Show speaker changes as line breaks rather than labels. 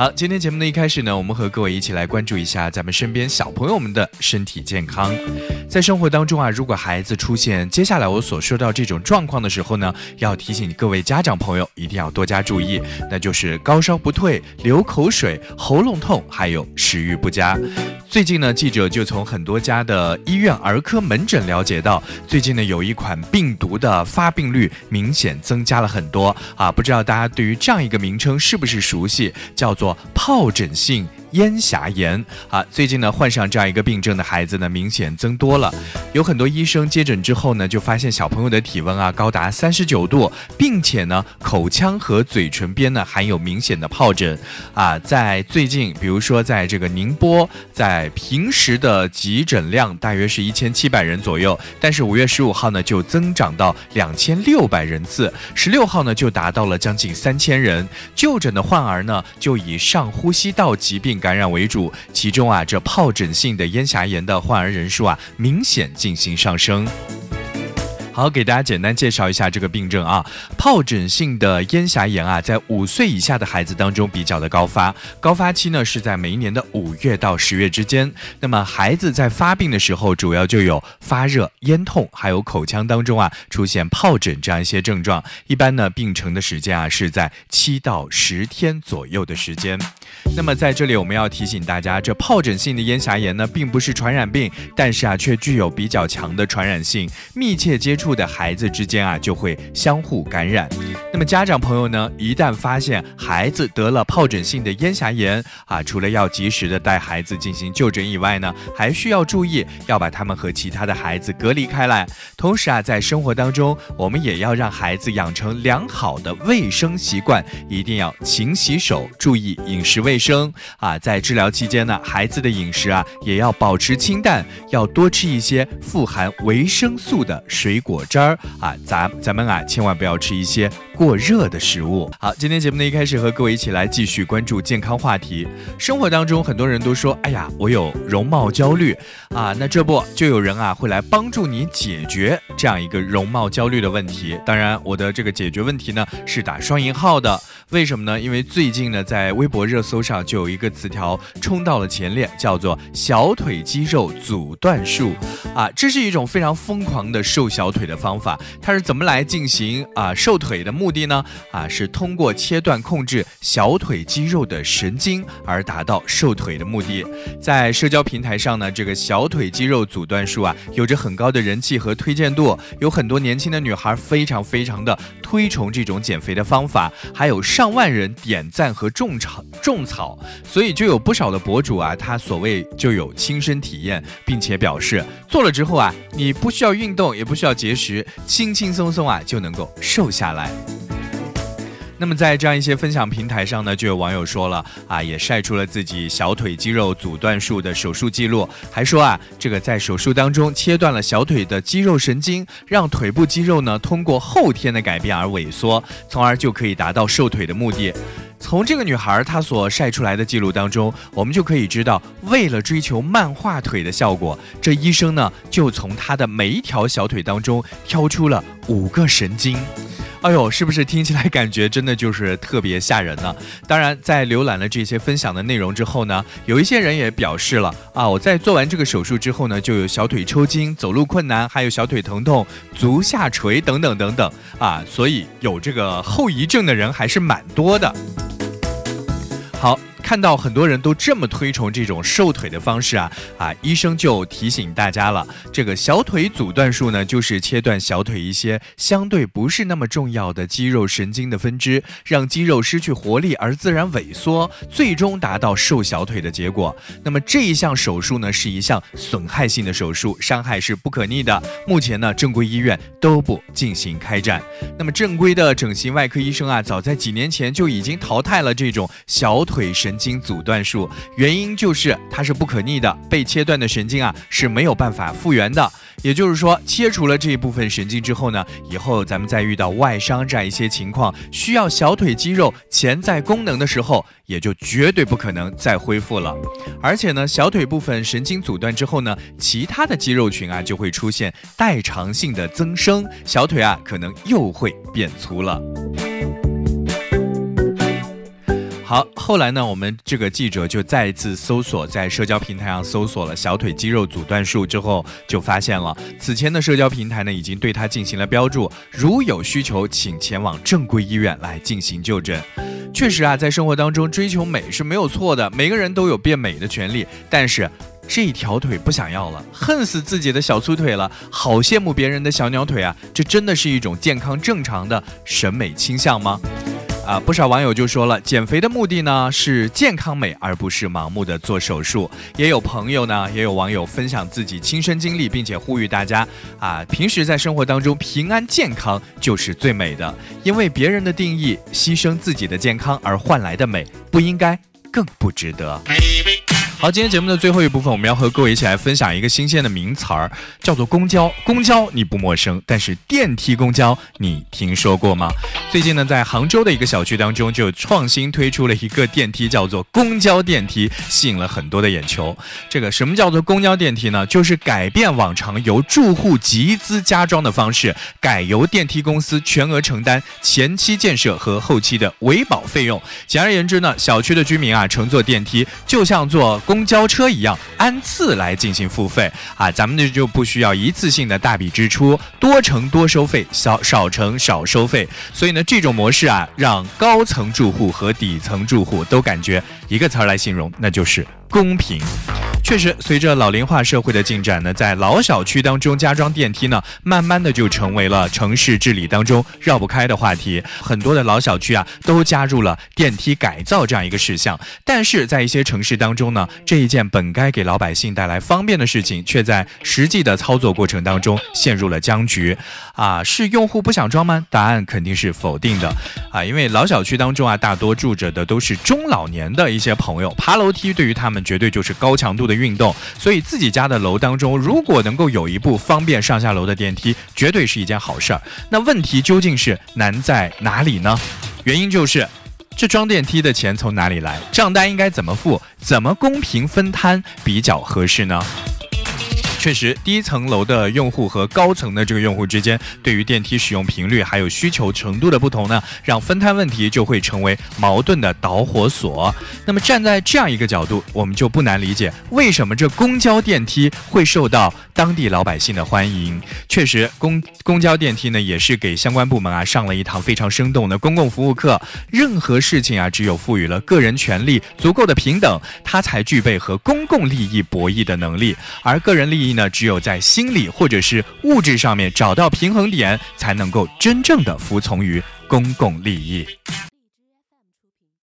好，今天节目的一开始呢，我们和各位一起来关注一下咱们身边小朋友们的身体健康。在生活当中啊，如果孩子出现接下来我所说到这种状况的时候呢，要提醒各位家长朋友一定要多加注意，那就是高烧不退、流口水、喉咙痛，还有食欲不佳。最近呢，记者就从很多家的医院儿科门诊了解到，最近呢有一款病毒的发病率明显增加了很多啊！不知道大家对于这样一个名称是不是熟悉？叫做疱疹性。咽峡炎。啊，最近呢患上这样一个病症的孩子呢明显增多了，有很多医生接诊之后呢就发现小朋友的体温啊高达三十九度，并且呢口腔和嘴唇边呢含有明显的疱疹。啊，在最近，比如说在这个宁波，在平时的急诊量大约是一千七百人左右，但是五月十五号呢就增长到两千六百人次，十六号呢就达到了将近三千人，就诊的患儿呢就以上呼吸道疾病。感染为主，其中啊，这疱疹性的咽峡炎的患儿人数啊，明显进行上升。好，给大家简单介绍一下这个病症啊。疱疹性的咽峡炎啊，在五岁以下的孩子当中比较的高发，高发期呢是在每一年的五月到十月之间。那么孩子在发病的时候，主要就有发热、咽痛，还有口腔当中啊出现疱疹这样一些症状。一般呢，病程的时间啊是在七到十天左右的时间。那么在这里我们要提醒大家，这疱疹性的咽峡炎呢，并不是传染病，但是啊却具有比较强的传染性，密切接触。的孩子之间啊，就会相互感染。那么家长朋友呢，一旦发现孩子得了疱疹性的咽峡炎啊，除了要及时的带孩子进行就诊以外呢，还需要注意要把他们和其他的孩子隔离开来。同时啊，在生活当中，我们也要让孩子养成良好的卫生习惯，一定要勤洗手，注意饮食卫生啊。在治疗期间呢，孩子的饮食啊，也要保持清淡，要多吃一些富含维生素的水果汁儿啊。咱咱们啊，千万不要吃一些。过热的食物。好，今天节目的一开始和各位一起来继续关注健康话题。生活当中很多人都说，哎呀，我有容貌焦虑啊，那这不就有人啊会来帮助你解决这样一个容貌焦虑的问题？当然，我的这个解决问题呢是打双引号的。为什么呢？因为最近呢在微博热搜搜上就有一个词条冲到了前列，叫做小腿肌肉阻断术啊，这是一种非常疯狂的瘦小腿的方法。它是怎么来进行啊瘦腿的？目的呢啊是通过切断控制小腿肌肉的神经而达到瘦腿的目的。在社交平台上呢，这个小腿肌肉阻断术啊有着很高的人气和推荐度，有很多年轻的女孩非常非常的推崇这种减肥的方法，还有上万人点赞和种草种草，所以就有不少的博主啊，他所谓就有亲身体验，并且表示做了之后啊，你不需要运动，也不需要节食，轻轻松松啊就能够瘦下来。那么在这样一些分享平台上呢，就有网友说了啊，也晒出了自己小腿肌肉阻断术的手术记录，还说啊，这个在手术当中切断了小腿的肌肉神经，让腿部肌肉呢通过后天的改变而萎缩，从而就可以达到瘦腿的目的。从这个女孩她所晒出来的记录当中，我们就可以知道，为了追求漫画腿的效果，这医生呢就从她的每一条小腿当中挑出了五个神经。哎呦，是不是听起来感觉真的就是特别吓人呢？当然，在浏览了这些分享的内容之后呢，有一些人也表示了啊，我在做完这个手术之后呢，就有小腿抽筋、走路困难，还有小腿疼痛、足下垂等等等等啊，所以有这个后遗症的人还是蛮多的。好。看到很多人都这么推崇这种瘦腿的方式啊啊，医生就提醒大家了，这个小腿阻断术呢，就是切断小腿一些相对不是那么重要的肌肉神经的分支，让肌肉失去活力而自然萎缩，最终达到瘦小腿的结果。那么这一项手术呢，是一项损害性的手术，伤害是不可逆的。目前呢，正规医院都不进行开展。那么正规的整形外科医生啊，早在几年前就已经淘汰了这种小腿神。经阻断术，原因就是它是不可逆的，被切断的神经啊是没有办法复原的。也就是说，切除了这一部分神经之后呢，以后咱们再遇到外伤这样一些情况，需要小腿肌肉潜在功能的时候，也就绝对不可能再恢复了。而且呢，小腿部分神经阻断之后呢，其他的肌肉群啊就会出现代偿性的增生，小腿啊可能又会变粗了。好，后来呢，我们这个记者就再一次搜索，在社交平台上搜索了小腿肌肉阻断术之后，就发现了此前的社交平台呢，已经对他进行了标注，如有需求，请前往正规医院来进行就诊。确实啊，在生活当中追求美是没有错的，每个人都有变美的权利，但是这条腿不想要了，恨死自己的小粗腿了，好羡慕别人的小鸟腿啊，这真的是一种健康正常的审美倾向吗？啊，不少网友就说了，减肥的目的呢是健康美，而不是盲目的做手术。也有朋友呢，也有网友分享自己亲身经历，并且呼吁大家啊，平时在生活当中平安健康就是最美的，因为别人的定义，牺牲自己的健康而换来的美，不应该，更不值得。好，今天节目的最后一部分，我们要和各位一起来分享一个新鲜的名词儿，叫做公交。公交你不陌生，但是电梯公交你听说过吗？最近呢，在杭州的一个小区当中，就创新推出了一个电梯，叫做公交电梯，吸引了很多的眼球。这个什么叫做公交电梯呢？就是改变往常由住户集资加装的方式，改由电梯公司全额承担前期建设和后期的维保费用。简而言之呢，小区的居民啊，乘坐电梯就像坐。公交车一样按次来进行付费啊，咱们这就不需要一次性的大笔支出，多乘多收费，少少乘少收费。所以呢，这种模式啊，让高层住户和底层住户都感觉一个词儿来形容，那就是公平。确实，随着老龄化社会的进展呢，在老小区当中加装电梯呢，慢慢的就成为了城市治理当中绕不开的话题。很多的老小区啊，都加入了电梯改造这样一个事项。但是在一些城市当中呢，这一件本该给老百姓带来方便的事情，却在实际的操作过程当中陷入了僵局。啊，是用户不想装吗？答案肯定是否定的。啊，因为老小区当中啊，大多住着的都是中老年的一些朋友，爬楼梯对于他们绝对就是高强度的。运动，所以自己家的楼当中，如果能够有一部方便上下楼的电梯，绝对是一件好事儿。那问题究竟是难在哪里呢？原因就是，这装电梯的钱从哪里来？账单应该怎么付？怎么公平分摊比较合适呢？确实，低层楼的用户和高层的这个用户之间，对于电梯使用频率还有需求程度的不同呢，让分摊问题就会成为矛盾的导火索。那么站在这样一个角度，我们就不难理解为什么这公交电梯会受到当地老百姓的欢迎。确实，公公交电梯呢，也是给相关部门啊上了一堂非常生动的公共服务课。任何事情啊，只有赋予了个人权利足够的平等，它才具备和公共利益博弈的能力，而个人利益。呢，只有在心理或者是物质上面找到平衡点，才能够真正的服从于公共利益。